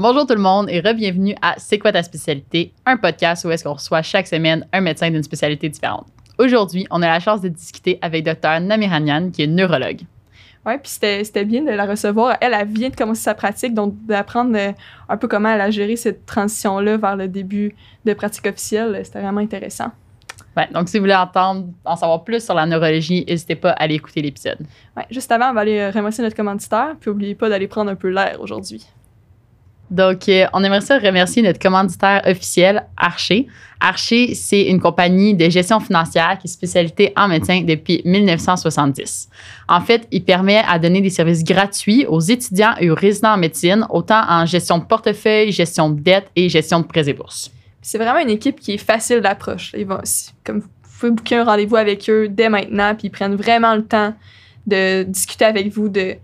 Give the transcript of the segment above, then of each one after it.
Bonjour tout le monde et re-bienvenue à C'est quoi ta spécialité, un podcast où est-ce qu'on reçoit chaque semaine un médecin d'une spécialité différente. Aujourd'hui, on a la chance de discuter avec Dr Namiranian, qui est neurologue. Oui, puis c'était bien de la recevoir. Elle, elle vient de commencer sa pratique, donc d'apprendre euh, un peu comment elle a géré cette transition-là vers le début de pratique officielle, c'était vraiment intéressant. Ouais, donc si vous voulez entendre, en savoir plus sur la neurologie, n'hésitez pas à aller écouter l'épisode. Ouais, juste avant, on va aller euh, remercier notre commanditaire, puis n'oubliez pas d'aller prendre un peu l'air aujourd'hui. Donc, euh, on aimerait ça remercier notre commanditaire officiel, Archer. Archer, c'est une compagnie de gestion financière qui est spécialisée en médecin depuis 1970. En fait, il permet à donner des services gratuits aux étudiants et aux résidents en médecine, autant en gestion de portefeuille, gestion de dette et gestion de prêts et bourses. C'est vraiment une équipe qui est facile d'approche. Comme vous pouvez booker un rendez-vous avec eux dès maintenant, puis ils prennent vraiment le temps de discuter avec vous de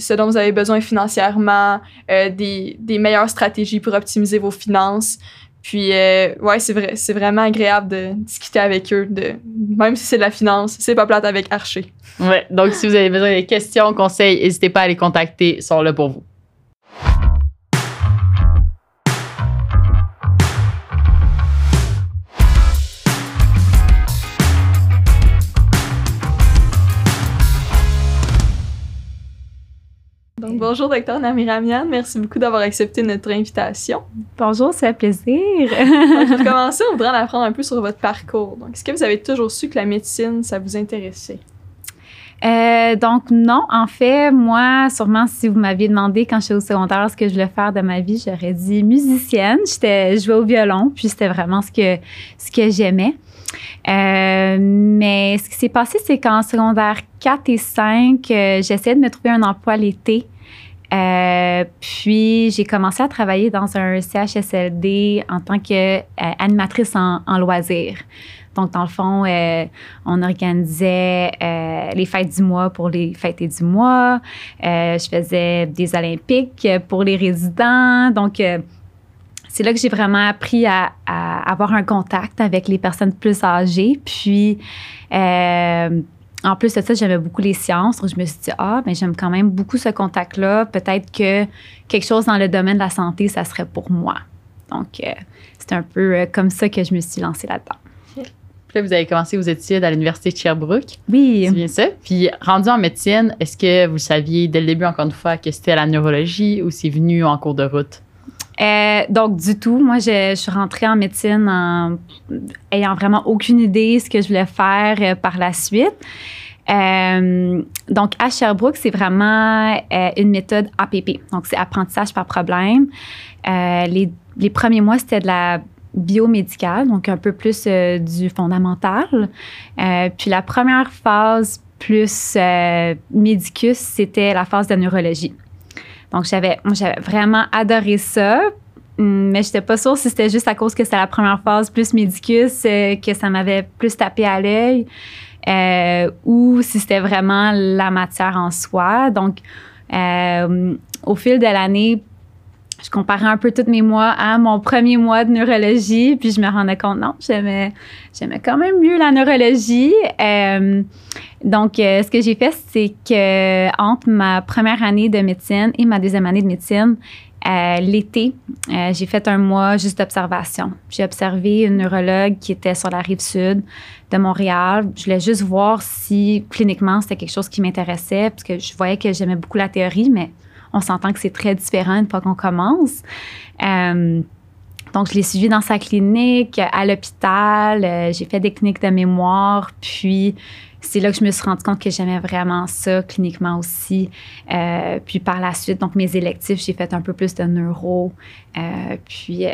ce dont vous avez besoin financièrement, euh, des, des, meilleures stratégies pour optimiser vos finances. Puis, euh, ouais, c'est vrai, c'est vraiment agréable de discuter avec eux, de, même si c'est de la finance, c'est pas plate avec Archer. Ouais, donc si vous avez besoin de questions, conseils, n'hésitez pas à les contacter, ils sont là pour vous. Bonjour, docteur Namiramian. Merci beaucoup d'avoir accepté notre invitation. Bonjour, c'est un plaisir. pour commencer, on voudrait en apprendre un peu sur votre parcours. Donc, est-ce que vous avez toujours su que la médecine, ça vous intéressait? Euh, donc non, en fait, moi, sûrement si vous m'aviez demandé quand j'étais au secondaire ce que je voulais faire de ma vie, j'aurais dit musicienne. J'étais, je jouais au violon, puis c'était vraiment ce que ce que j'aimais. Euh, mais ce qui s'est passé, c'est qu'en secondaire 4 et 5, euh, j'essayais de me trouver un emploi l'été. Euh, puis j'ai commencé à travailler dans un CHSLD en tant qu'animatrice en, en loisirs. Donc, dans le fond, on organisait les fêtes du mois pour les fêtes du mois. je faisais des Olympiques pour les résidents. Donc, c'est là que j'ai vraiment appris à, avoir un contact avec les personnes plus âgées. Puis, euh, en plus de ça, j'aimais beaucoup les sciences. Donc, je me suis dit, ah, mais j'aime quand même beaucoup ce contact-là. Peut-être que quelque chose dans le domaine de la santé, ça serait pour moi. Donc, euh, c'est un peu euh, comme ça que je me suis lancée là-dedans. Puis là, vous avez commencé vos études à l'Université de Sherbrooke. Oui. C'est bien ça. Puis, rendu en médecine, est-ce que vous saviez dès le début, encore une fois, que c'était la neurologie ou c'est venu en cours de route? Euh, donc, du tout. Moi, je, suis rentrée en médecine en ayant vraiment aucune idée de ce que je voulais faire euh, par la suite. Euh, donc, à Sherbrooke, c'est vraiment une méthode APP. Donc, c'est apprentissage par problème. Les, premiers mois, c'était de la biomédicale, donc un peu plus du fondamental. puis la première phase plus médicus, c'était la phase de neurologie. Donc, j'avais, j'avais vraiment adoré ça. Mais j'étais pas sûre si c'était juste à cause que c'était la première phase plus médicus que ça m'avait plus tapé à l'œil euh, ou si c'était vraiment la matière en soi. Donc, euh, au fil de l'année, je comparais un peu tous mes mois à mon premier mois de neurologie, puis je me rendais compte, non, j'aimais, j'aimais quand même mieux la neurologie. Euh, donc, euh, ce que j'ai fait, c'est que entre ma première année de médecine et ma deuxième année de médecine, euh, l'été, j'ai fait un mois juste d'observation. J'ai observé une neurologue qui était sur la rive sud de Montréal. Je voulais juste voir si cliniquement c'était quelque chose qui m'intéressait, parce que je voyais que j'aimais beaucoup la théorie, mais on s'entend que c'est très différent une fois qu'on commence. Euh, donc, je l'ai suivi dans sa clinique, à l'hôpital. Euh, j'ai fait des cliniques de mémoire. Puis, c'est là que je me suis rendu compte que j'aimais vraiment ça cliniquement aussi. Euh, puis, par la suite, donc, mes électifs, j'ai fait un peu plus de neuro. puis,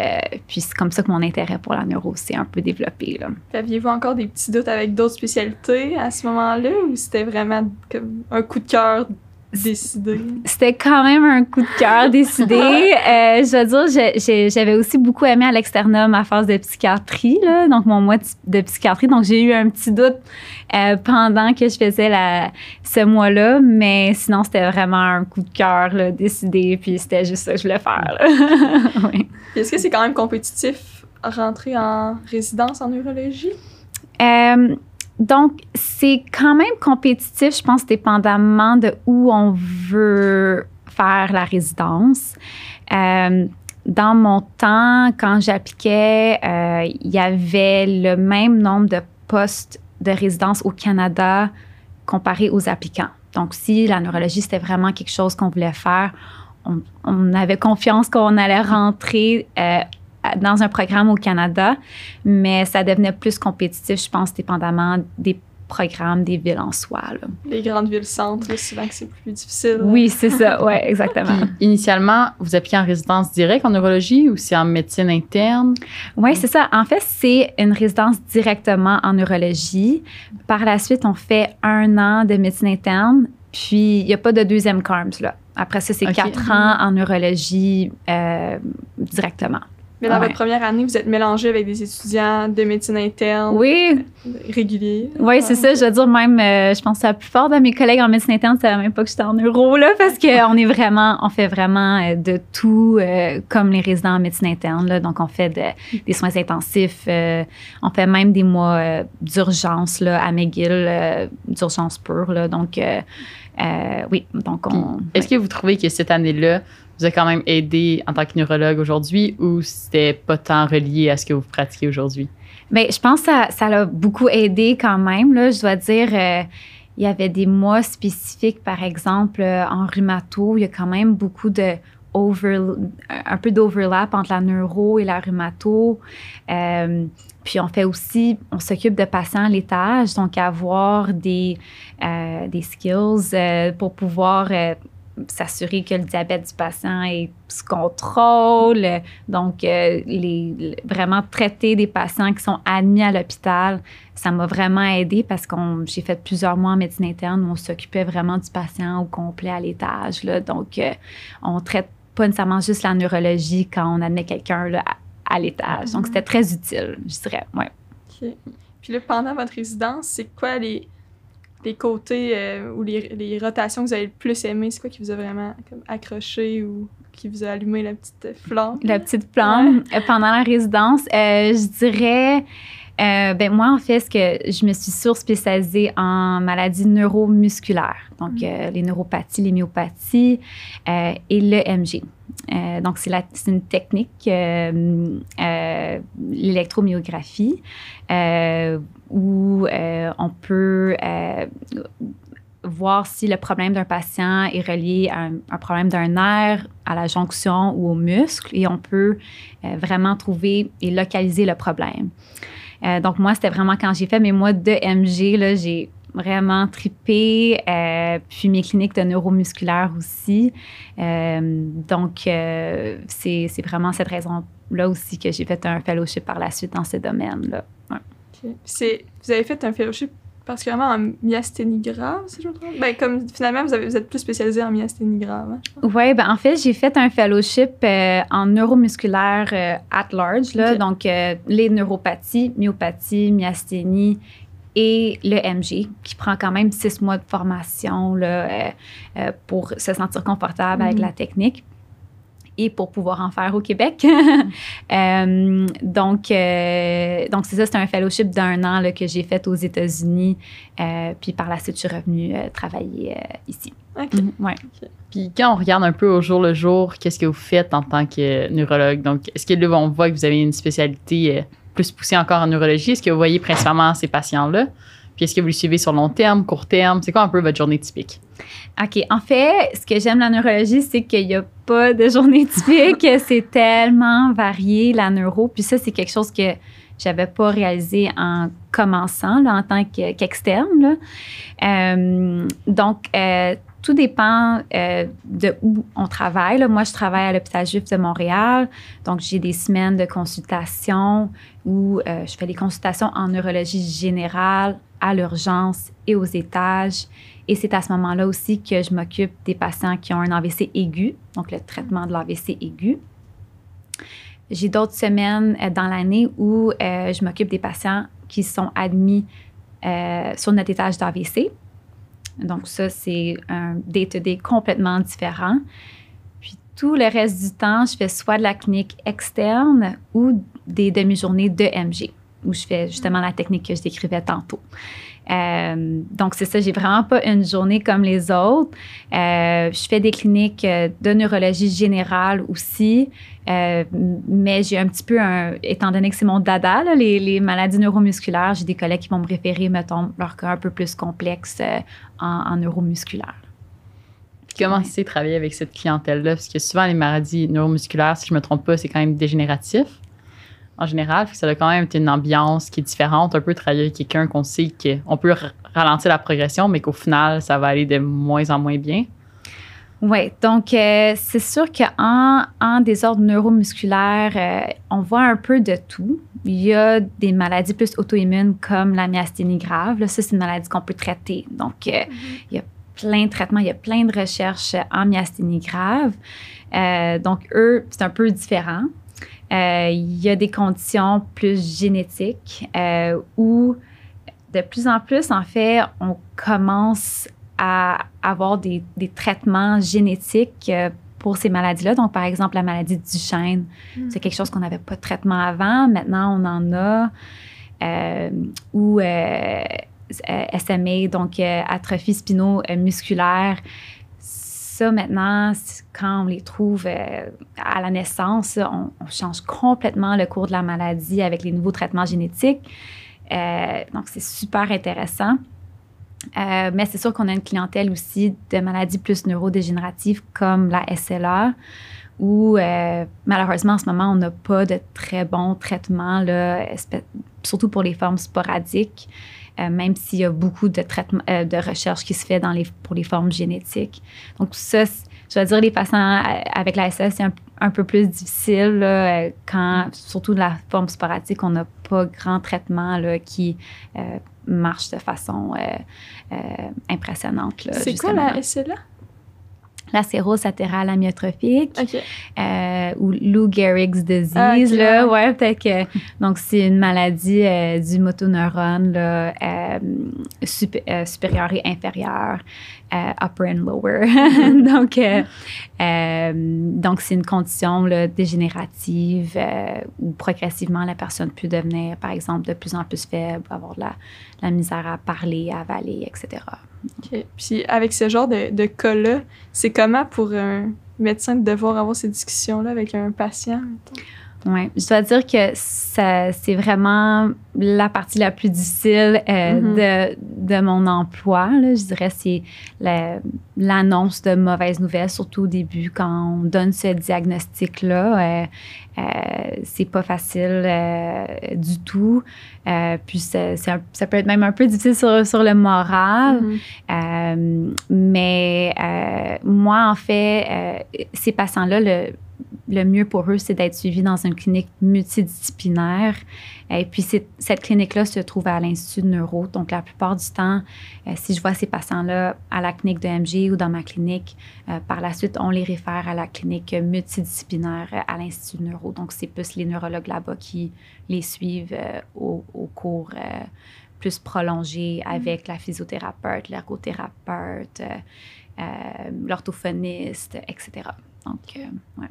puis c'est comme ça que mon intérêt pour la neuro s'est un peu développé. Aviez-vous encore des petits doutes avec d'autres spécialités à ce moment-là ou c'était vraiment comme un coup de cœur décidé? C'était quand même un coup de cœur décidé. euh, je veux dire, j'avais aussi beaucoup aimé à l'externum ma phase de psychiatrie, là, donc mon mois de psychiatrie. Donc, j'ai eu un petit doute euh, pendant que je faisais la, ce mois-là, mais sinon, c'était vraiment un coup de cœur décidé, puis c'était juste ça que je voulais faire. oui. Est-ce que c'est quand même compétitif rentrer en résidence en neurologie? Euh, donc, c'est quand même compétitif, je pense, dépendamment de où on veut faire la résidence. Euh, dans mon temps, quand j'appliquais, euh, il y avait le même nombre de postes de résidence au Canada comparé aux applicants. Donc, si la neurologie, c'était vraiment quelque chose qu'on voulait faire, on, avait confiance qu'on allait rentrer euh, dans un programme au Canada, mais ça devenait plus compétitif, je pense, dépendamment des programmes des villes en soi. là. Les grandes villes centres, là, souvent que c'est plus difficile. Oui, c'est ça, oui, exactement. Puis, initialement, vous appliquez en résidence directe en neurologie ou c'est en médecine interne? Oui, c'est ça. En fait, c'est une résidence directement en neurologie. Par la suite, on fait un an de médecine interne, puis il n'y a pas de deuxième CARMS, là. Après ça, c'est quatre ans en neurologie euh, directement. Mais dans Ouais. votre première année, vous êtes mélangé avec des étudiants de médecine interne Oui, réguliers. oui, c'est ça. Je veux dire, même, euh, je pense que la plupart de mes collègues en médecine interne ne savaient même pas que j'étais en neuro, là, parce qu'on est vraiment, on fait vraiment euh, de tout, euh, comme les résidents en médecine interne, là. Donc, on fait de- des soins intensifs, euh, on fait même des mois euh, d'urgence, là, à McGill, euh, d'urgence pure, là. Donc, euh, euh, oui, donc on. Est-ce que vous trouvez que cette année-là vous a quand même aidé en tant que neurologue aujourd'hui ou c'était pas tant relié à ce que vous pratiquez aujourd'hui? Bien, je pense que ça, l'a beaucoup aidé quand même. Là. Je dois dire, euh, il y avait des mois spécifiques, par exemple, euh, en rhumato. Il y a quand même beaucoup de over, un peu d'overlap entre la neuro et la rhumato. Euh, puis on fait aussi, on s'occupe de patients à l'étage, donc avoir des, des skills pour pouvoir s'assurer que le diabète du patient est sous contrôle. Donc, euh, les, vraiment traiter des patients qui sont admis à l'hôpital, ça m'a vraiment aidé parce que j'ai fait plusieurs mois en médecine interne où on s'occupait vraiment du patient au complet à l'étage. Donc, euh, on traite pas nécessairement juste la neurologie quand on admet quelqu'un à, à l'étage. Donc, c'était très utile, je dirais. Ouais. OK. Puis là, pendant votre résidence, c'est quoi les, les côtés euh, ou les, les rotations que vous avez le plus aimé? C'est quoi qui vous a vraiment comme, accroché ou qui vous a allumé la petite flamme? La petite flamme euh, pendant la résidence, euh, je dirais, euh, ben moi en fait, ce que je me suis surspécialisée en maladies neuromusculaires, donc euh, les neuropathies, les myopathies et le MG. Euh, donc c'est une technique, euh, euh, l'électromyographie, où on peut voir si le problème d'un patient est relié à un, problème d'un nerf, à la jonction ou au muscle, et on peut vraiment trouver et localiser le problème. Donc, moi, c'était vraiment quand j'ai fait mes mois de MG, j'ai vraiment tripé, puis mes cliniques de neuromusculaire aussi. Euh, donc, euh, c'est vraiment cette raison-là aussi que j'ai fait un fellowship par la suite dans ce domaine-là. OK. Puis c'est- Vous avez fait un fellowship particulièrement en myasthénie grave, si je me trompe? Ben, comme finalement, vous, avez, vous êtes plus spécialisé en myasthénie grave. hein? Oui, ben en fait, j'ai fait un fellowship euh, en neuromusculaire euh, at large, là, donc euh, les neuropathies, myopathie, myasthénie et le MG, qui prend quand même six mois de formation là, euh, euh, pour se sentir confortable avec Mhm. la technique et pour pouvoir en faire au Québec. Euh, donc, euh, donc c'est ça, c'était un fellowship d'un an là, que j'ai fait aux États-Unis. euh, puis par la suite, je suis revenue euh, travailler euh, ici. OK. Mhm, ouais. Puis quand on regarde un peu au jour le jour, qu'est-ce que vous faites en tant que neurologue? Donc, est-ce que là, on voit que vous avez une spécialité euh, plus poussée encore en neurologie? Est-ce que vous voyez principalement ces patients-là? Puis est-ce que vous les suivez sur long terme, court terme? C'est quoi un peu votre journée typique? OK. En fait, ce que j'aime la neurologie, c'est qu'il n'y a pas de journée typique. c'est tellement varié, la neuro. Puis ça, c'est quelque chose que j'avais pas réalisé en commençant, là, en tant que- qu'externe. Euh, donc, euh, tout dépend euh, de où on travaille. Moi, je travaille à l'hôpital juif de Montréal. Donc, j'ai des semaines de consultation où euh, je fais des consultations en neurologie générale, à l'urgence et aux étages. Et c'est à ce moment-là aussi que je m'occupe des patients qui ont un AVC aigu, donc le traitement de l'AVC aigu. J'ai d'autres semaines euh, dans l'année où euh, je m'occupe des patients qui sont admis sur notre étage d'AVC. Donc ça, c'est un day-to-day complètement différent. Puis tout le reste du temps, je fais soit de la clinique externe ou des demi-journées de MG, où je fais justement la technique que je décrivais tantôt. Euh, donc, c'est ça, j'ai vraiment pas une journée comme les autres. Euh, je fais des cliniques euh, de neurologie générale aussi, mais j'ai un petit peu un, étant donné que c'est mon dada, les, les, maladies neuromusculaires, j'ai des collègues qui vont me référer, mettons, leur cas un peu plus complexe en, en neuromusculaire. Comment c'est travailler avec cette clientèle-là? Parce que souvent, les maladies neuromusculaires, si je ne me trompe pas, c'est quand même dégénératif en général. Ça a quand même été une ambiance qui est différente. Un peu travailler avec quelqu'un qu'on sait qu'on peut ralentir la progression, mais qu'au final, ça va aller de moins en moins bien. Oui, donc euh, c'est sûr qu'en en désordre neuromusculaire, euh, on voit un peu de tout. Il y a des maladies plus auto-immunes comme la myasthénie grave. Là, ça, c'est une maladie qu'on peut traiter. Donc, euh, mm-hmm. il y a plein de traitements, il y a plein de recherches en myasthénie grave. donc, eux, c'est un peu différent. Euh, il y a des conditions plus génétiques euh, où de plus en plus, en fait, on commence à avoir des, traitements génétiques euh, pour ces maladies-là. Donc, par exemple, la maladie du chêne, hmm. c'est quelque chose qu'on n'avait pas de traitement avant. Maintenant, on en a. ou SMA, donc atrophie spino-musculaire ça, maintenant, quand on les trouve euh, à la naissance, on, change complètement le cours de la maladie avec les nouveaux traitements génétiques. Euh, donc, c'est super intéressant. Euh, mais c'est sûr qu'on a une clientèle aussi de maladies plus neurodégénératives comme la SLA, où malheureusement en ce moment, on n'a pas de très bons traitements, là, surtout pour les formes sporadiques. Euh, même s'il y a beaucoup de, traitements, euh, de recherche qui se fait dans les, pour les formes génétiques. Donc, ça, je vais dire, les patients euh, avec la SS, c'est un, peu plus difficile quand, surtout de la forme sporadique, on n'a pas grand traitement là, qui marche de façon impressionnante. C'est quoi la SLA? La sérose latérale amyotrophique euh, ou Lou Gehrig's disease. Là, ouais, peut-être que. Donc, c'est une maladie euh, du motoneurone là, euh, supérieur et inférieur, upper and lower. donc, donc, c'est une condition là, dégénérative où progressivement la personne peut devenir, par exemple, de plus en plus faible, avoir de la, la misère à parler, à avaler, etc. Puis avec ce genre de, de cas-là, c'est comment pour un médecin de devoir avoir ces discussions-là avec un patient? Oui, je dois dire que c'est vraiment la partie la plus difficile euh, mm-hmm. de, de, mon emploi. Là. Je dirais c'est l'annonce de mauvaises nouvelles, surtout au début, quand on donne ce diagnostic-là. Euh, euh, c'est pas facile euh, du tout. Euh, puis ça, ça, peut être même un peu difficile sur, sur le moral. Mm-hmm. mais moi, en fait, ces patients-là, le, le mieux pour eux, c'est d'être suivis dans une clinique multidisciplinaire. Et puis, cette clinique-là se trouve à l'Institut de neuro. Donc, la plupart du temps, euh, si je vois ces patients-là à la clinique de MG ou dans ma clinique, euh, par la suite, on les réfère à la clinique multidisciplinaire euh, à l'Institut de neuro. Donc, c'est plus les neurologues là-bas qui les suivent au, cours plus prolongé mm-hmm. avec la physiothérapeute, l'ergothérapeute, l'orthophoniste, etc. Donc, ouais.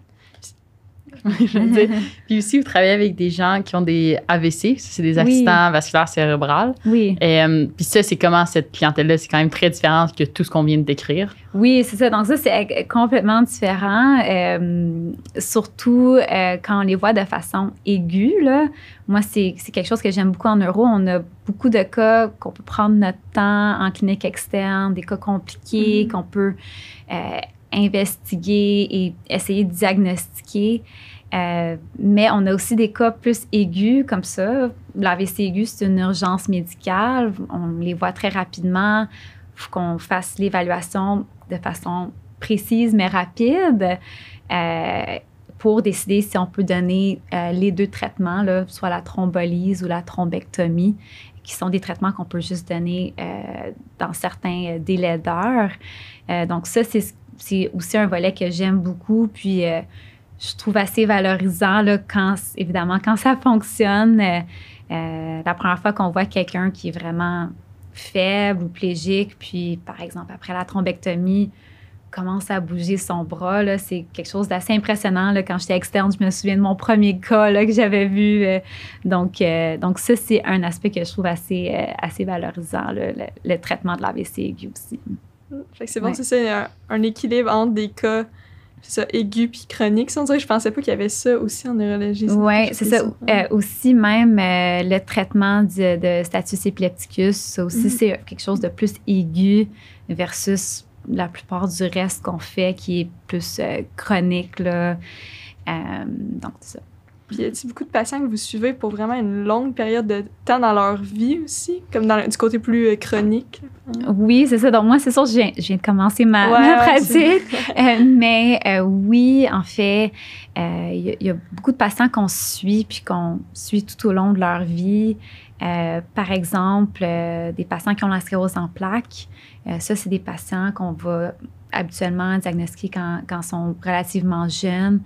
Puis aussi, vous travaillez avec des gens qui ont des AVC, c'est des accidents vasculaires cérébrales. Oui. Et, euh, puis ça, c'est comment cette clientèle-là, c'est quand même très différent que tout ce qu'on vient de décrire. Oui, c'est ça. Donc ça, c'est complètement différent, euh, surtout euh, quand on les voit de façon aiguë. Là. Moi, c'est quelque chose que j'aime beaucoup en neuro. On a beaucoup de cas qu'on peut prendre notre temps en clinique externe, des cas compliqués mm-hmm. qu'on peut investiguer et essayer de diagnostiquer. Euh, mais on a aussi des cas plus aigus comme ça. L'AVC aigu, c'est une urgence médicale. On les voit très rapidement. Il faut qu'on fasse l'évaluation de façon précise mais rapide euh, pour décider si on peut donner euh, les deux traitements, soit la thrombolyse ou la thrombectomie, qui sont des traitements qu'on peut juste donner dans certains délais d'heures. donc ça, c'est c'est aussi un volet que j'aime beaucoup. Puis euh, je trouve assez valorisant là, quand, évidemment, quand ça fonctionne. Euh, euh, la première fois qu'on voit quelqu'un qui est vraiment faible ou plégique, puis par exemple après la thrombectomie, commence à bouger son bras. C'est quelque chose d'assez impressionnant. là. Quand j'étais externe, je me souviens de mon premier cas là, que j'avais vu. donc, donc, ça, c'est un aspect que je trouve assez, assez valorisant, le, le traitement de l'AVC aigu aussi. Fait que c'est bon, Ouais. c'est ça, il y a un, un équilibre entre des cas ça, aigus puis chroniques. Ça, on dirait que je pensais pas qu'il y avait ça aussi en neurologie. Oui, c'est ça. Euh, aussi, même euh, le traitement du- de status épilepticus, ça aussi, c'est quelque chose de plus aigu versus la plupart du reste qu'on fait qui est plus euh, chronique. Là. Euh, donc, c'est ça. Puis y a-t-il beaucoup de patients que vous suivez pour vraiment une longue période de temps dans leur vie aussi, comme dans du côté plus euh, chronique? Oui, c'est ça. Donc, moi, c'est sûr, je viens, je viens de commencer ma, Ouais, ma pratique. Euh, mais euh, oui, en fait, euh, il y, a- y a beaucoup de patients qu'on suit puis qu'on suit tout au long de leur vie. Par exemple, des patients qui ont la sclérose en plaques. Ça, c'est des patients qu'on va habituellement diagnostiquer quand, quand ils sont relativement jeunes.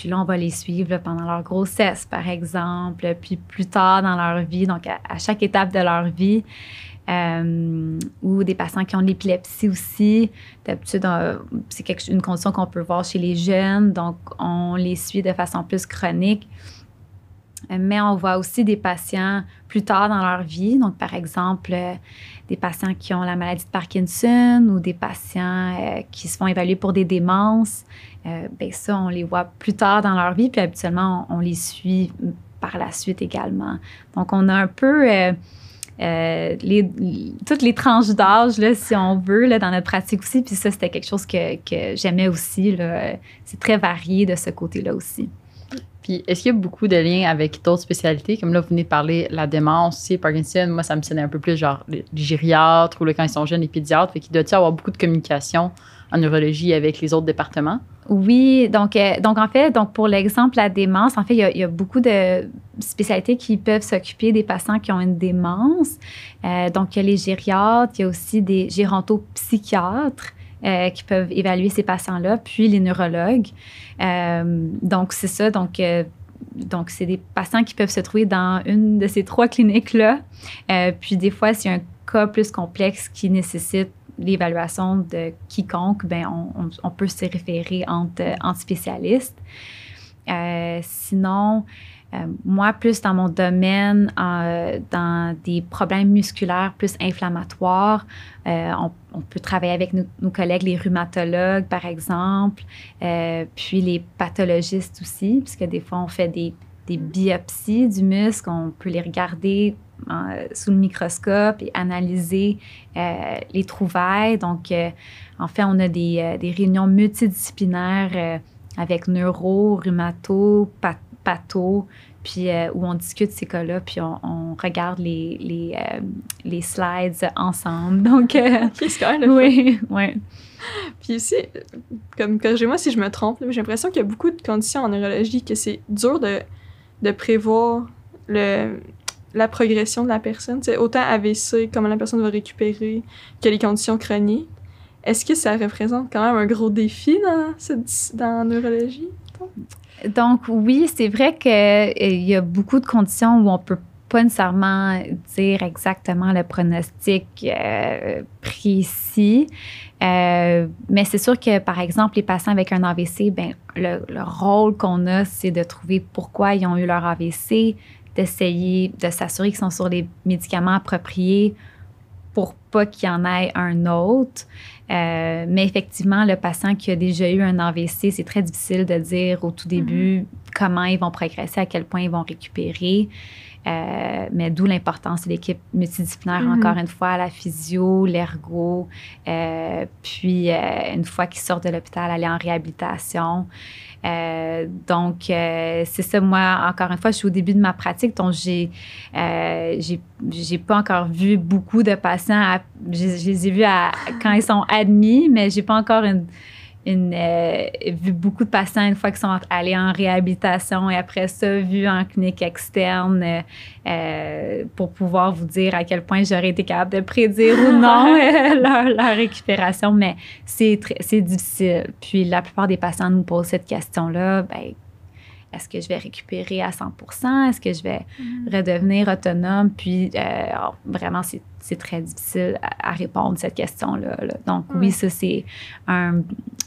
Puis là, on va les suivre pendant leur grossesse, par exemple, puis plus tard dans leur vie, donc à, chaque étape de leur vie. Euh, ou des patients qui ont de l'épilepsie aussi. D'habitude, euh, c'est une condition qu'on peut voir chez les jeunes, donc on les suit de façon plus chronique. Mais on voit aussi des patients plus tard dans leur vie, donc par exemple euh, des patients qui ont la maladie de Parkinson ou des patients euh, qui se font évaluer pour des démences. Euh, ben ça, on les voit plus tard dans leur vie, puis habituellement, on, les suit par la suite également. Donc, on a un peu euh, toutes les tranches d'âge, si on veut, dans notre pratique aussi. Puis ça, c'était quelque chose que, que j'aimais aussi. C'est très varié de ce côté-là aussi. Puis, est-ce qu'il y a beaucoup de liens avec d'autres spécialités? Comme là, vous venez de parler la démence aussi, Parkinson. Moi, ça me sonnait un peu plus genre les gériatres ou là, quand ils sont jeunes, les pédiatres. Fait qu'il doit y avoir beaucoup de communication en neurologie avec les autres départements? Oui, donc, euh, donc en fait, donc pour l'exemple, la démence, en fait, il y a, il y a beaucoup de spécialités qui peuvent s'occuper des patients qui ont une démence. Euh, donc, il y a les gériatres, il y a aussi des gérontopsychiatres euh, qui peuvent évaluer ces patients-là, puis les neurologues. Euh, donc, c'est ça. Donc, euh, donc, c'est des patients qui peuvent se trouver dans une de ces trois cliniques-là. Puis, des fois, s'il y a un cas plus complexe qui nécessite l'évaluation de quiconque, ben on, peut se référer entre, entre spécialistes. Sinon, euh, moi, plus dans mon domaine, euh, dans des problèmes musculaires plus inflammatoires, euh, on, peut travailler avec nos, collègues, les rhumatologues, par exemple, puis les pathologistes aussi, puisque des fois, on fait des, des biopsies du muscle, on peut les regarder sous le microscope et analyser les trouvailles. Donc, en fait, on a des, des réunions multidisciplinaires avec neuro, rhumato, pa- patho, puis euh, où on discute ces cas-là, puis on, on regarde les, les, euh, les slides ensemble. Donc, euh, c'est quand même oui, oui. Puis aussi, comme corrigez-moi si je me trompe, mais j'ai l'impression qu'il y a beaucoup de conditions en neurologie que c'est dur de, de prévoir le, la progression de la personne. Tu sais, autant AVC, comment la personne va récupérer, que les conditions chroniques. Est-ce que ça représente quand même un gros défi dans, dans la neurologie? Donc, oui, c'est vrai qu'il y a beaucoup de conditions où on peut pas nécessairement dire exactement le pronostic euh, précis. Euh, mais c'est sûr que, par exemple, les patients avec un AVC, ben, le, le rôle qu'on a, c'est de trouver pourquoi ils ont eu leur AVC, d'essayer de s'assurer qu'ils sont sur les médicaments appropriés pour pas qu'il y en ait un autre. Euh, mais effectivement, le patient qui a déjà eu un AVC, c'est très difficile de dire au tout début comment ils vont progresser, à quel point ils vont récupérer. Euh, mais d'où l'importance de l'équipe multidisciplinaire, Mhm. encore une fois, la physio, l'ergo, euh, puis une fois qu'ils sortent de l'hôpital, aller en réhabilitation. Euh, donc, euh, c'est ça, moi, encore une fois, je suis au début de ma pratique, donc j'ai euh, j'ai pas encore vu beaucoup de patients. à- je, je les ai vus à- quand ils sont admis, mais j'ai pas encore une, une, euh, vu beaucoup de patients une fois qu'ils sont allés en réhabilitation et après ça, vu en clinique externe euh, euh, pour pouvoir vous dire à quel point j'aurais été capable de prédire ou non leur, leur récupération. Mais c'est difficile. Puis la plupart des patients nous posent cette question-là. Ben, est-ce que je vais récupérer à 100% Est-ce que je vais redevenir autonome? Puis, euh, vraiment, c'est très difficile à, répondre à cette question-là. Donc, oui, ça, c'est un,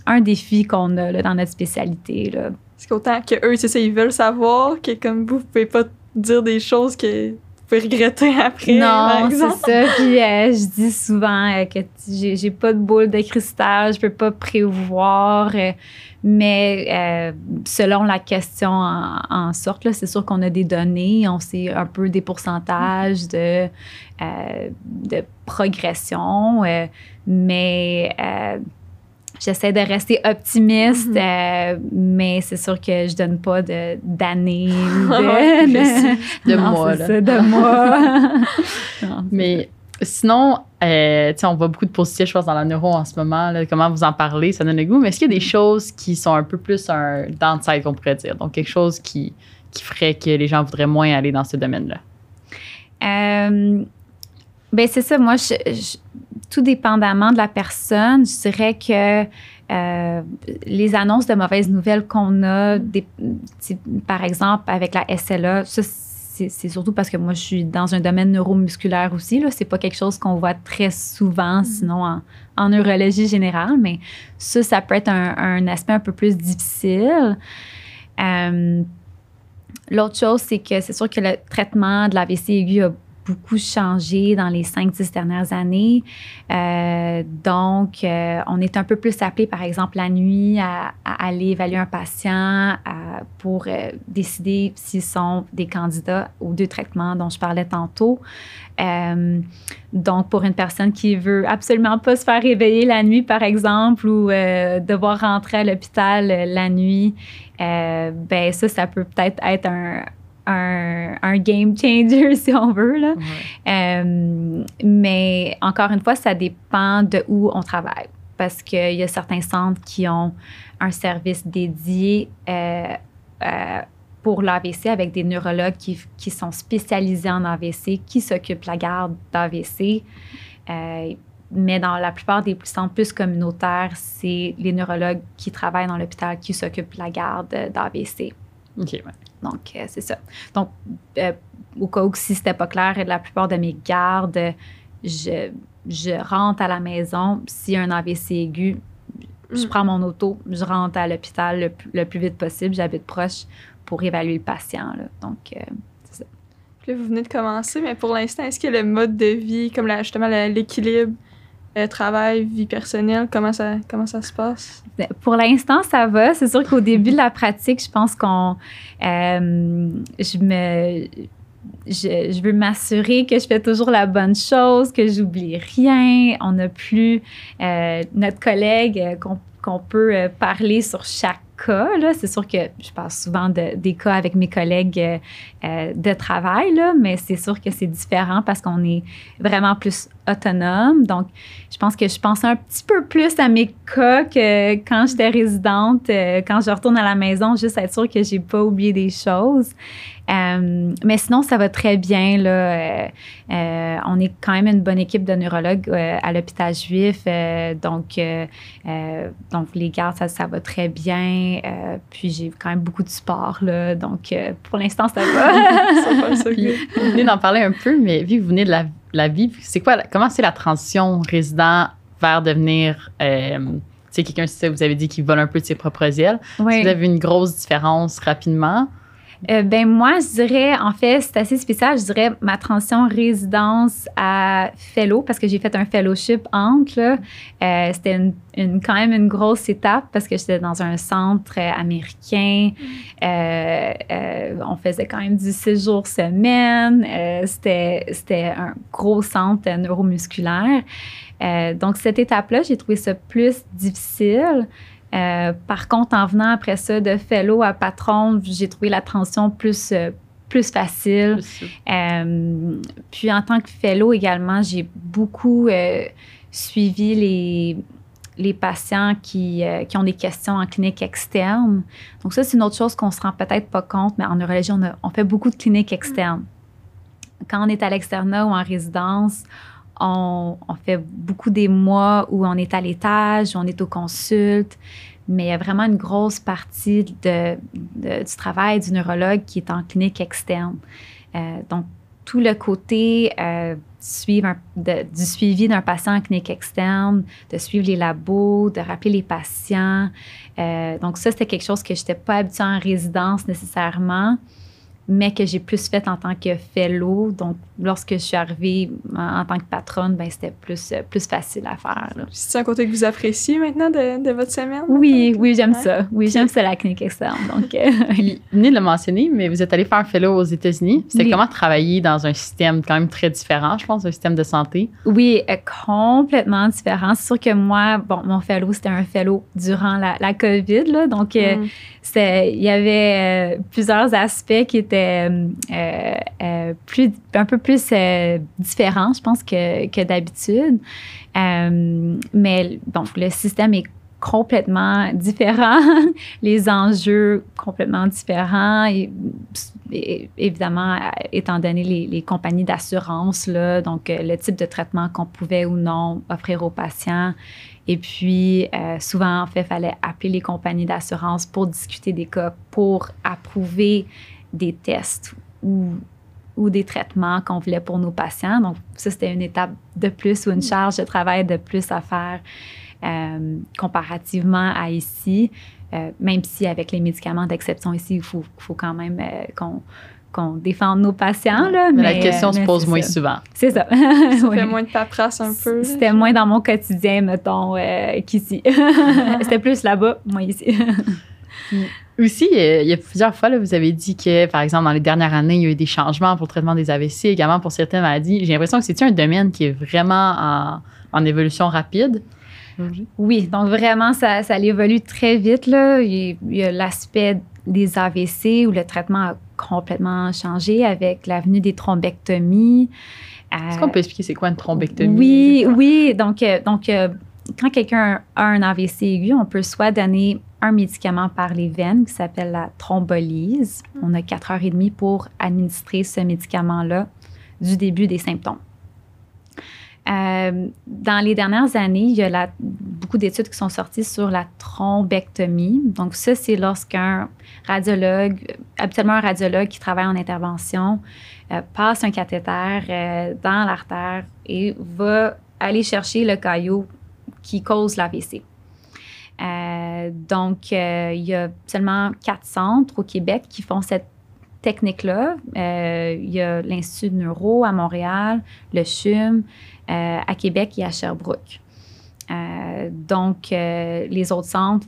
un, défi qu'on a là, dans notre spécialité. Parce qu'autant qu'eux, c'est ça, ils veulent savoir, que comme vous, vous pouvez pas dire des choses que regretter après. Non, c'est ça. Puis euh, je dis souvent euh, que j'ai pas de boule de cristal, je peux pas prévoir. Euh, mais selon la question en, sorte, c'est sûr qu'on a des données, on sait un peu des pourcentages de, de progression, mais J'essaie de rester optimiste, mhm. euh, mais c'est sûr que je donne pas d'années, de, de, mois. de mois. mais sinon, euh, on voit beaucoup de positifs, je pense, dans la neuro en ce moment. comment vous en parlez, ça donne le goût. Mais est-ce qu'il y a des choses qui sont un peu plus un downside, qu'on pourrait dire? Donc, quelque chose qui, qui ferait que les gens voudraient moins aller dans ce domaine-là? Euh, ben c'est ça. Moi, je, tout dépendamment de la personne, je dirais que euh, les annonces de mauvaises nouvelles qu'on a, des, par exemple avec la SLA, ça, c'est surtout parce que moi, je suis dans un domaine neuromusculaire aussi. Ce n'est pas quelque chose qu'on voit très souvent, mm-hmm. sinon en, neurologie générale, mais ça, ça peut être un, aspect un peu plus difficile. Euh, l'autre chose, c'est que c'est sûr que le traitement de l'AVC aigu a beaucoup changé dans les 5-10 dernières années. Euh, donc, euh, on est un peu plus appelé, par exemple, la nuit à, aller évaluer un patient pour euh, décider s'ils sont des candidats aux deux traitements dont je parlais tantôt. donc, pour une personne qui veut absolument pas se faire réveiller la nuit, par exemple, ou devoir rentrer à l'hôpital la nuit, ben ça, ça peut peut-être être un, un, game changer, si on veut. Là. Euh, mais encore une fois, ça dépend de où on travaille. Parce qu'il y a certains centres qui ont un service dédié euh, euh, pour l'AVC avec des neurologues qui, qui, sont spécialisés en AVC, qui s'occupent de la garde d'AVC. mais dans la plupart des centres plus communautaires, c'est les neurologues qui travaillent dans l'hôpital qui s'occupent de la garde d'AVC. OK, donc, euh, c'est ça. Donc, euh, au cas où si c'était pas clair, la plupart de mes gardes, je, je rentre à la maison. A un AVC aigu, je mm. prends mon auto, je rentre à l'hôpital le, plus vite possible. J'habite proche pour évaluer le patient. Donc, euh, c'est ça. Puis vous venez de commencer, mais pour l'instant, est-ce que le mode de vie, comme justement l'équilibre, euh, travail, vie personnelle, comment ça, comment ça se passe? Ben, pour l'instant, ça va. C'est sûr qu'au début de la pratique, je pense qu'on. Euh, je me. Je, veux m'assurer que je fais toujours la bonne chose, que j'oublie rien. On n'a plus euh, notre collègue qu'on peut parler sur chaque cas. C'est sûr que je parle souvent de, des cas avec mes collègues de travail, là, mais c'est sûr que c'est différent parce qu'on est vraiment plus autonome. Donc, je pense que je pense un petit peu plus à mes cas que quand j'étais résidente, euh, quand je retourne à la maison, juste être sûre que j'ai pas oublié des choses. Euh, mais sinon, ça va très bien. Là. Euh, on est quand même une bonne équipe de neurologues à l'hôpital juif. donc, donc, les gardes, ça va très bien. Puis, j'ai quand même beaucoup de sport. Là, donc, pour l'instant, ça va. ça vous venez d'en parler un peu, mais vu que vous venez de la la vie, c'est quoi, comment c'est la transition résident vers devenir, euh, tu sais, quelqu'un, vous avez dit qu'il vole un peu de ses propres ailes. Vous avez une grosse différence rapidement. Euh, ben moi, je dirais, en fait, c'est assez spécial. Je dirais ma transition résidence à fellow, parce que j'ai fait un fellowship entre. Euh, c'était une, quand même une grosse étape parce que j'étais dans un centre américain. Euh, on faisait quand même du séjour semaine. c'était, c'était un gros centre neuromusculaire. donc, cette étape-là, j'ai trouvé ça plus difficile. Euh, par contre, en venant après ça de fellow à patron, j'ai trouvé la transition plus, euh, plus facile. Euh, puis en tant que fellow également, j'ai beaucoup suivi les, les patients qui, qui, ont des questions en clinique externe. Donc ça, c'est une autre chose qu'on se rend peut-être pas compte, mais en neurologie, on, on fait beaucoup de cliniques externes. Quand on est à l'externat ou en résidence, on, fait beaucoup des mois où on est à l'étage, on est aux consultes. mais il y a vraiment une grosse partie de, du travail du neurologue qui est en clinique externe. Euh, donc, tout le côté euh, un- du suivi d'un patient en clinique externe, de suivre les labos, de rappeler les patients. Euh, donc, ça, c'était quelque chose que je n'étais pas habituée en résidence nécessairement, mais que j'ai plus fait en tant que fellow. Donc, lorsque je suis arrivée en, en tant que patronne, ben, c'était plus, euh, plus facile à faire. C'est un côté que vous appréciez maintenant de, de votre semaine? Oui, oui, j'aime Ouais. ça. Oui, j'aime ça, la clinique externe. Donc, euh, vous venez de le mentionner, mais vous êtes allé faire un fellow aux États-Unis. C'était Oui. comment travailler dans un système quand même très différent, je pense, un système de santé? Oui, euh, complètement différent. C'est sûr que moi, bon, mon fellow, c'était un fellow durant la, la COVID, là, donc Mm. c'est- il y avait plusieurs aspects qui étaient euh, euh, plus, un peu plus euh, différents, je pense, que, que d'habitude. Mais bon, le système est complètement différent, les enjeux complètement différents, et, évidemment, étant donné les, compagnies d'assurance, donc le type de traitement qu'on pouvait ou non offrir aux patients. Et puis, souvent, en fait, il fallait appeler les compagnies d'assurance pour discuter des cas, pour approuver des tests ou, ou des traitements qu'on voulait pour nos patients. Donc, ça, c'était une étape de plus ou une charge de travail de plus à faire euh, comparativement à ici. Euh, même si avec les médicaments d'exception ici, il faut, faut quand même euh, qu'on qu'on défende nos patients. Là, Mais, mais, la question se pose moins ça. souvent. C'est ça. Ça Oui. fait moins de paperasse un peu. C'était moins dans mon quotidien, mettons, euh, qu'ici. C'était plus là-bas, moi ici. Aussi, euh, il y a plusieurs fois, là, vous avez dit que, par exemple, dans les dernières années, il y a eu des changements pour le traitement des AVC, également pour certaines maladies. J'ai l'impression que c'est un domaine qui est vraiment en, en évolution rapide? Oui, donc vraiment, ça, ça évolue très vite. Là. Il y a- l'aspect des AVC où le traitement a complètement changé avec l'avenue des thrombectomies. Est-ce Euh, qu'on peut expliquer c'est quoi une thrombectomie? Oui, oui. Donc, euh, donc euh, quand quelqu'un a un AVC aigu, on peut soit donner un médicament par les veines qui s'appelle la thrombolyse. On a quatre heures et demie pour administrer ce médicament-là du début des symptômes. Euh, dans les dernières années, il y a beaucoup d'études qui sont sorties sur la thrombectomie. Donc, ça, c'est lorsqu'un radiologue, habituellement un radiologue qui travaille en intervention, euh, passe un cathéter euh, dans l'artère et va aller chercher le caillot qui cause l'AVC. Euh, donc, euh, il y a seulement quatre centres au Québec qui font cette technique-là. Euh, il y a l'Institut de Neuro à Montréal, le CHUM, à Québec et à Sherbrooke. Donc, les autres centres,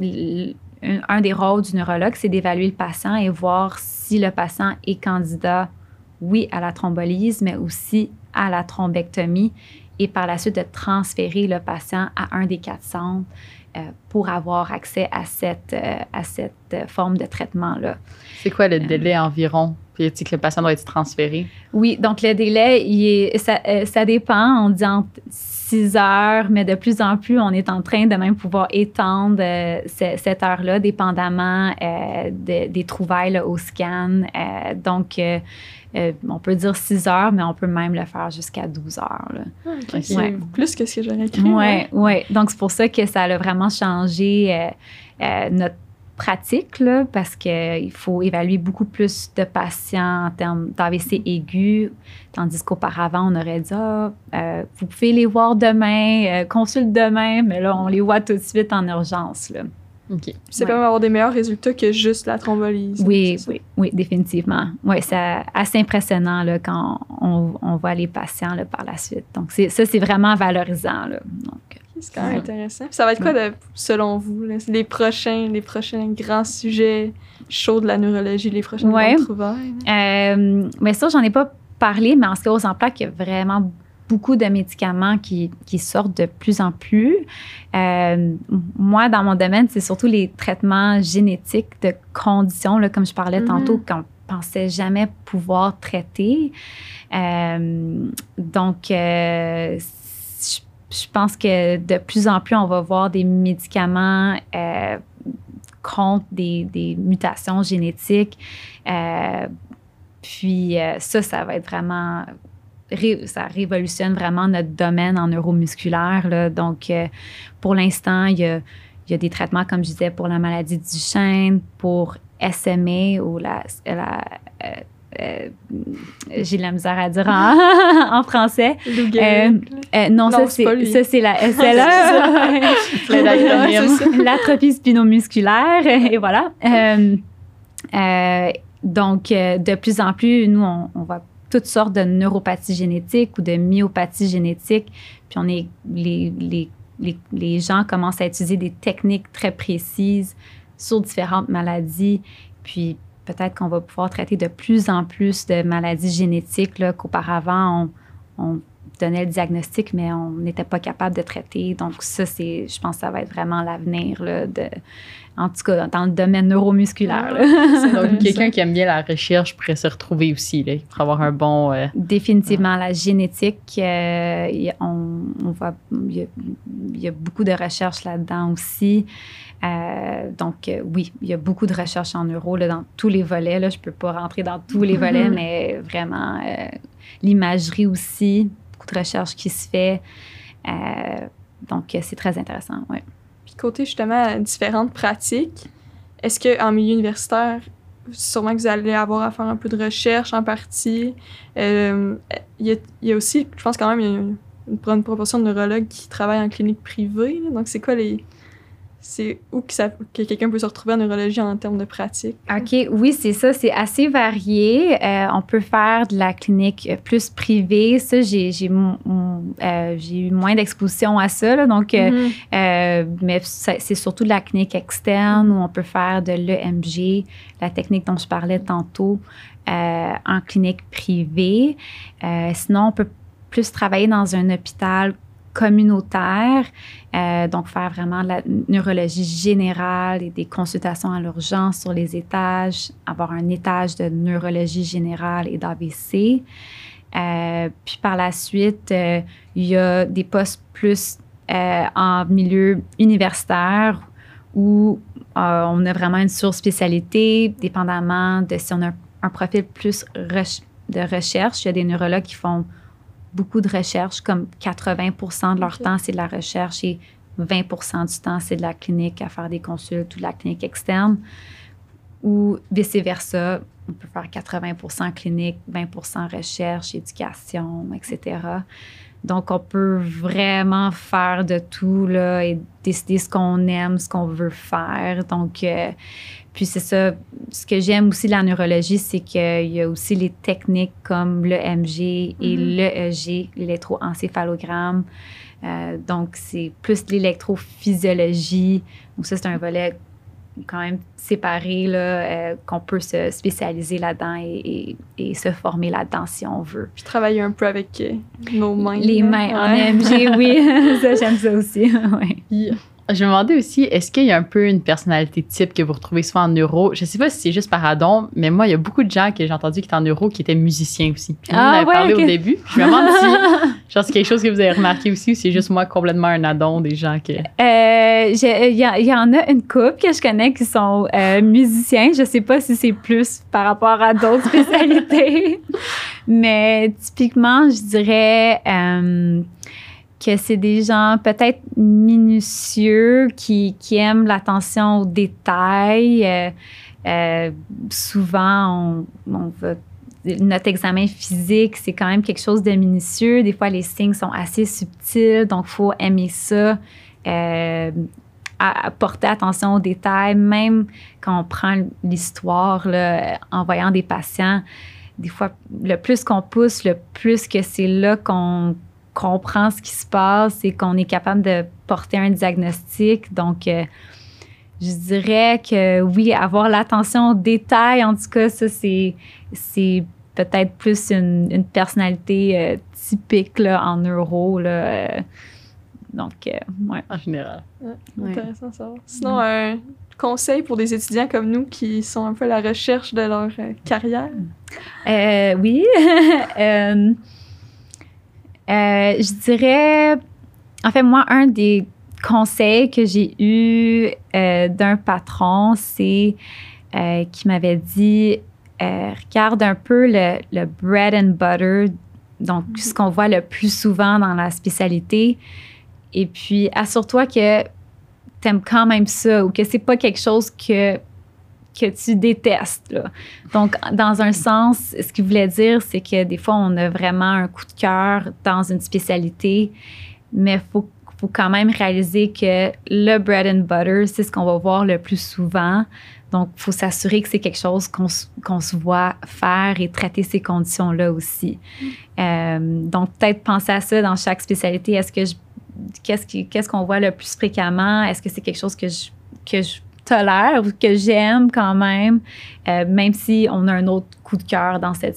un, un des rôles du neurologue, c'est d'évaluer le patient et voir si le patient est candidat, oui, à la thrombolyse, mais aussi à la thrombectomie et par la suite de transférer le patient à un des quatre centres pour avoir accès à cette, euh, à cette euh, forme de traitement-là. C'est quoi le délai environ? Puis, tu que le patient doit être transféré? Oui, donc le délai, il est- ça, euh, ça dépend. On dit entre 6 heures, mais de plus en plus, on est en train de même pouvoir étendre euh, ce- cette heure-là, dépendamment euh, de- des trouvailles là, au scan. Euh, donc, euh, on peut dire 6 heures, mais on peut même le faire jusqu'à 12 heures. là. Ah, Ouais. Plus que ce que j'aurais cru. Oui, ouais. Donc, c'est pour ça que ça a vraiment changé euh, euh, notre pratique, là, parce qu'il faut évaluer beaucoup plus de patients en termes d'AVC aigu, tandis qu'auparavant, on aurait dit, ah, euh, vous pouvez les voir demain, euh, consulte demain, mais là, on les voit tout de suite en urgence. Là. C'est Ouais. quand même avoir des meilleurs résultats que juste la thrombolyse. Oui, oui, oui, définitivement. Oui, c'est assez impressionnant là, quand on, on voit les patients là, par la suite. Donc, c'est- ça, c'est vraiment valorisant. Là. Donc, C'est quand même Ouais. intéressant. Puis ça va être quoi, de, selon vous, là, les prochains, les prochains grands sujets chauds de la neurologie, les prochaines Ouais. grandes trouvailles? Euh, mais ça, j'en ai pas parlé, mais en sclérose en plaques, il y a vraiment beaucoup de médicaments qui, qui sortent de plus en plus. Euh, moi, dans mon domaine, c'est surtout les traitements génétiques de conditions, là, comme je parlais Mhm. tantôt, qu'on pensait jamais pouvoir traiter. Euh, donc, euh, je, je pense que de plus en plus, on va voir des médicaments contre des, des mutations génétiques. Puis ça, ça va être vraiment... ré- ça révolutionne vraiment notre domaine en neuromusculaire. Là. Donc, euh, pour l'instant, il y a, il y a des traitements, comme je disais, pour la maladie du chêne, pour SMA ou la, la euh, euh, j'ai de la misère à dire en, en français. Euh, non, Non, ça, c'est la SLE. L'atrophie spinomusculaire. Et voilà. Donc, de plus en plus, nous, on, on voit toutes sortes de neuropathies génétiques ou de myopathies génétiques. Puis, on est, les, les, les, les gens commencent à utiliser des techniques très précises sur différentes maladies. Puis, peut-être qu'on va pouvoir traiter de plus en plus de maladies génétiques qu'auparavant, on, on donnait le diagnostic, mais on n'était pas capable de traiter. Donc, ça, c'est, je pense que ça va être vraiment l'avenir, là, de, en tout cas, dans le domaine neuromusculaire. là. Donc, quelqu'un qui aime bien la recherche pourrait se retrouver aussi, là, pour avoir un bon. euh, Définitivement, la génétique, euh, il y a- on, on voit, il y, a, il y a beaucoup de recherches là-dedans aussi. Euh, donc, euh, oui, il y a beaucoup de recherches en neuro là, dans tous les volets. Là. Je ne peux pas rentrer dans tous les volets, mais vraiment, euh, l'imagerie aussi, de recherches qui se fait. Euh, donc, euh, c'est très intéressant. Ouais. Puis côté justement différentes pratiques, est-ce qu'en milieu universitaire, sûrement que vous allez avoir à faire un peu de recherche en partie. Euh, Il y, a, aussi, je pense quand même, une, une bonne proportion de neurologues qui travaillent en clinique privée. Donc, c'est quoi les. C'est où que, ça- que quelqu'un peut se retrouver en neurologie en termes de pratique? OK, oui, c'est ça. C'est assez varié. Euh, on peut faire de la clinique euh, plus privée. Ça, j'ai j'ai euh, j'ai eu moins d'exposition à ça. là. donc, Mhm. euh, mais c'est surtout de la clinique externe où on peut faire de l'EMG, la technique dont je parlais tantôt, en clinique privée. Sinon, on peut plus travailler dans un hôpital communautaire, euh, donc faire vraiment de la neurologie générale et des consultations à l'urgence sur les étages, avoir un étage de neurologie générale et d'AVC. Euh, puis par la suite, euh, il y a des postes plus en milieu universitaire où on a vraiment une surspécialité, dépendamment de si on a un, profil plus de recherche. Il y a des neurologues qui font beaucoup de recherche, comme 80 de leur temps, c'est de la recherche et 20 du temps, c'est de la clinique à faire des consultes ou de la clinique externe. Ou vice-versa, on peut faire 80 clinique, 20 recherche, éducation, etc. Donc, on peut vraiment faire de tout là, et décider ce qu'on aime, ce qu'on veut faire. Donc, euh, puis c'est ça, ce que j'aime aussi de la neurologie, c'est qu'il y a aussi les techniques comme le MG et Mhm. l'EEG, l'électroencéphalogramme. Euh, donc, c'est plus l'électrophysiologie. Donc, ça, c'est un volet quand même séparé, là, euh, qu'on peut se spécialiser là-dedans et, et- et se former là-dedans si on veut. Puis travailler un peu avec euh, nos mains. Les là. mains en Ouais. MG, oui, ça, j'aime ça aussi. ouais. Je me demandais aussi, est-ce qu'il y a un peu une personnalité type que vous retrouvez souvent en neuro? Je sais pas si c'est juste par addon, mais moi, il y a beaucoup de gens que j'ai entendu qui étaient en neuro qui étaient musiciens aussi. Puis, Ah, on en avait ouais, parlé au début. Je me demande si genre, c'est quelque chose que vous avez remarqué aussi ou c'est juste moi complètement un addon des gens que. Euh, Il y, a- il y en a une couple que je connais qui sont euh, musiciens. Je sais pas si c'est plus par rapport à d'autres spécialités, mais typiquement, je dirais euh, que c'est des gens peut-être minutieux qui, qui aiment l'attention aux détails. Euh, euh, souvent, notre examen physique, c'est quand même quelque chose de minutieux. Des fois, les signes sont assez subtils, donc il faut aimer ça, euh, porter attention aux détails, même quand on prend l'histoire en voyant des patients. Des fois, le plus qu'on pousse, le plus que c'est là qu'on comprend ce qui se passe et qu'on est capable de porter un diagnostic. Donc, euh, je dirais que oui, avoir l'attention aux détails, en tout cas, ça, c'est, c'est peut-être plus une, une personnalité euh, typique là, en neuro. Là, euh. donc, euh, ouais. En général. Ouais. Intéressant à savoir. Sinon, un conseil pour des étudiants comme nous qui sont un peu à la recherche de leur euh, carrière? Euh, oui. Euh, je dirais, en fait, moi, un des conseils que j'ai eu euh, d'un patron, c'est euh, qui m'avait dit euh, regarde un peu le, le bread and butter, donc ce qu'on voit le plus souvent dans la spécialité, et puis assure-toi que aimes quand même ça ou que c'est pas quelque chose que que tu détestes. Là. Donc, dans un sens, ce qu'il voulait dire, c'est que des fois, on a vraiment un coup de cœur dans une spécialité, mais il faut, faut, quand même réaliser que le bread and butter, c'est ce qu'on va voir le plus souvent. Donc, il faut s'assurer que c'est quelque chose qu'on qu'on se voit faire et traiter ces conditions-là aussi. Euh, donc, peut-être penser à ça dans chaque spécialité. Est-ce que je qu'est-ce qu'on voit le plus fréquemment? Est-ce que c'est quelque chose que je, que je tolère ou que j'aime quand même, euh, même si on a un autre coup de cœur dans cette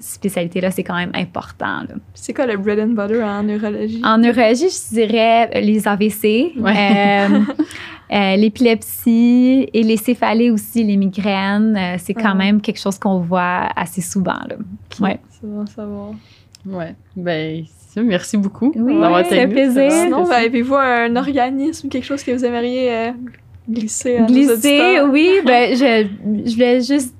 spécialité-là, c'est quand même important. C'est quoi le bread and butter en neurologie? En neurologie, je dirais les AVC, euh, euh, l'épilepsie et les céphalées aussi, les migraines. c'est quand même quelque chose qu'on voit assez souvent. Là. Ouais. C'est bon savoir. Ouais. Ben, merci beaucoup oui, d'avoir été plaisir. Sinon, ben, avez-vous un organisme, quelque chose que vous aimeriez glisser à Glisser, oui. Ben, je, je voulais juste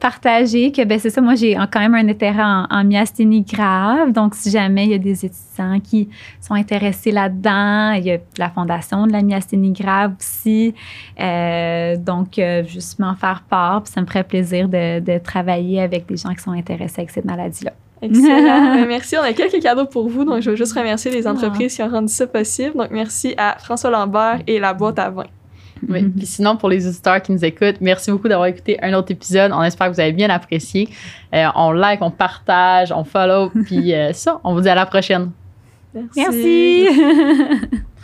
partager que ben c'est ça moi j'ai quand même un intérêt en, myasthénie grave donc si jamais il y a des étudiants qui sont intéressés là-dedans il y a la fondation de la myasthénie grave aussi euh, donc euh, juste m'en faire part puis ça me ferait plaisir de, de, travailler avec des gens qui sont intéressés avec cette maladie là Excellent. Ben, merci. On a quelques cadeaux pour vous. Donc, je veux juste remercier les entreprises qui ont rendu ça possible. Donc, merci à François Lambert et la boîte à vin. Oui. Mhm. Puis sinon, pour les auditeurs qui nous écoutent, merci beaucoup d'avoir écouté un autre épisode. On espère que vous avez bien apprécié. Euh, on like, on partage, on follow. puis euh, ça, on vous dit à la prochaine. Merci. merci.